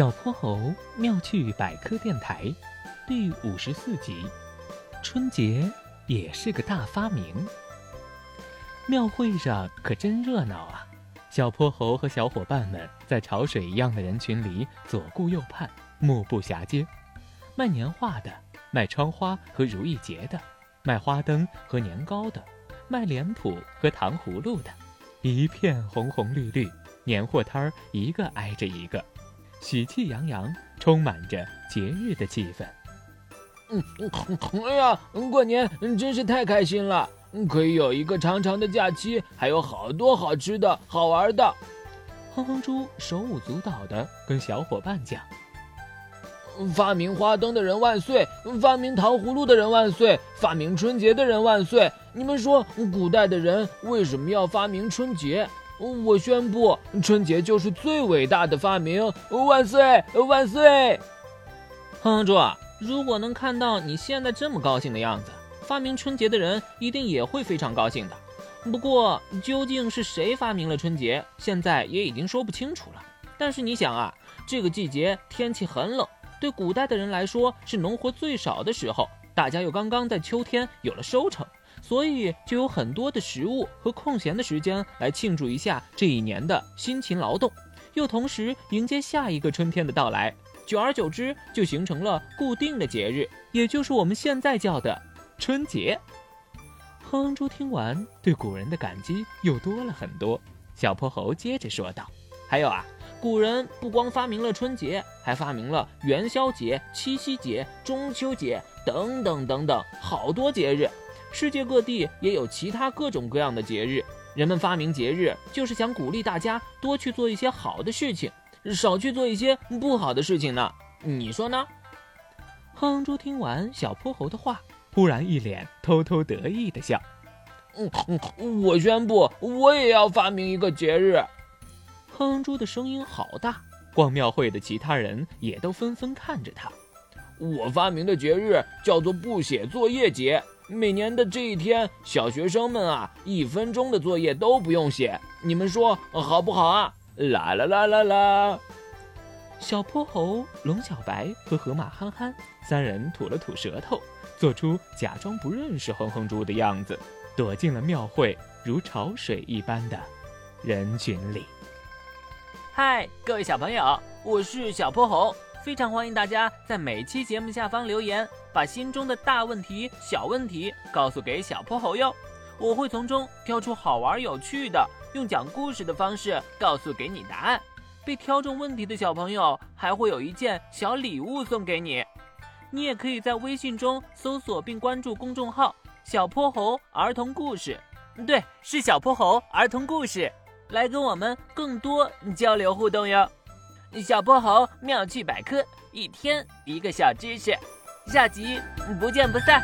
小泼猴妙趣百科电台第五十四集：春节也是个大发明。庙会上可真热闹啊！小泼猴和小伙伴们在潮水一样的人群里左顾右盼，目不暇接。卖年画的，卖窗花和如意结的，卖花灯和年糕的，卖脸谱和糖葫芦的，一片红红绿绿，年货摊儿一个挨着一个。喜气洋洋，充满着节日的气氛。嗯，哎呀，过年真是太开心了！可以有一个长长的假期，还有好多好吃的好玩的。哼哼猪手舞足蹈的跟小伙伴讲：“发明花灯的人万岁！发明糖葫芦的人万岁！发明春节的人万岁！你们说，古代的人为什么要发明春节？”我宣布，春节就是最伟大的发明！万岁，万岁！哼哼猪，如果能看到你现在这么高兴的样子，发明春节的人一定也会非常高兴的。不过，究竟是谁发明了春节，现在也已经说不清楚了。但是你想啊，这个季节天气很冷，对古代的人来说是农活最少的时候，大家又刚刚在秋天有了收成。所以就有很多的食物和空闲的时间来庆祝一下这一年的辛勤劳动，又同时迎接下一个春天的到来。久而久之，就形成了固定的节日，也就是我们现在叫的春节。哼哼猪听完，对古人的感激又多了很多。小泼猴接着说道：“还有啊，古人不光发明了春节，还发明了元宵节、七夕节、中秋节等等等等，好多节日。”世界各地也有其他各种各样的节日，人们发明节日就是想鼓励大家多去做一些好的事情，少去做一些不好的事情呢。你说呢？哼猪听完小泼猴的话，忽然一脸偷偷得意的笑。嗯，我宣布，我也要发明一个节日。哼猪的声音好大，逛庙会的其他人也都纷纷看着他。我发明的节日叫做不写作业节。每年的这一天，小学生们啊，一分钟的作业都不用写，你们说好不好啊？啦啦啦啦啦！小泼猴、龙小白和河马憨憨三人吐了吐舌头，做出假装不认识哼哼猪的样子，躲进了庙会如潮水一般的人群里。嗨，各位小朋友，我是小泼猴。非常欢迎大家在每期节目下方留言，把心中的大问题、小问题告诉给小泼猴哟，我会从中挑出好玩有趣的，用讲故事的方式告诉给你答案。被挑中问题的小朋友还会有一件小礼物送给你。你也可以在微信中搜索并关注公众号“小泼猴儿童故事”，对，是小泼猴儿童故事，来跟我们更多交流互动哟。小泼猴妙趣百科，一天一个小知识，下集不见不散。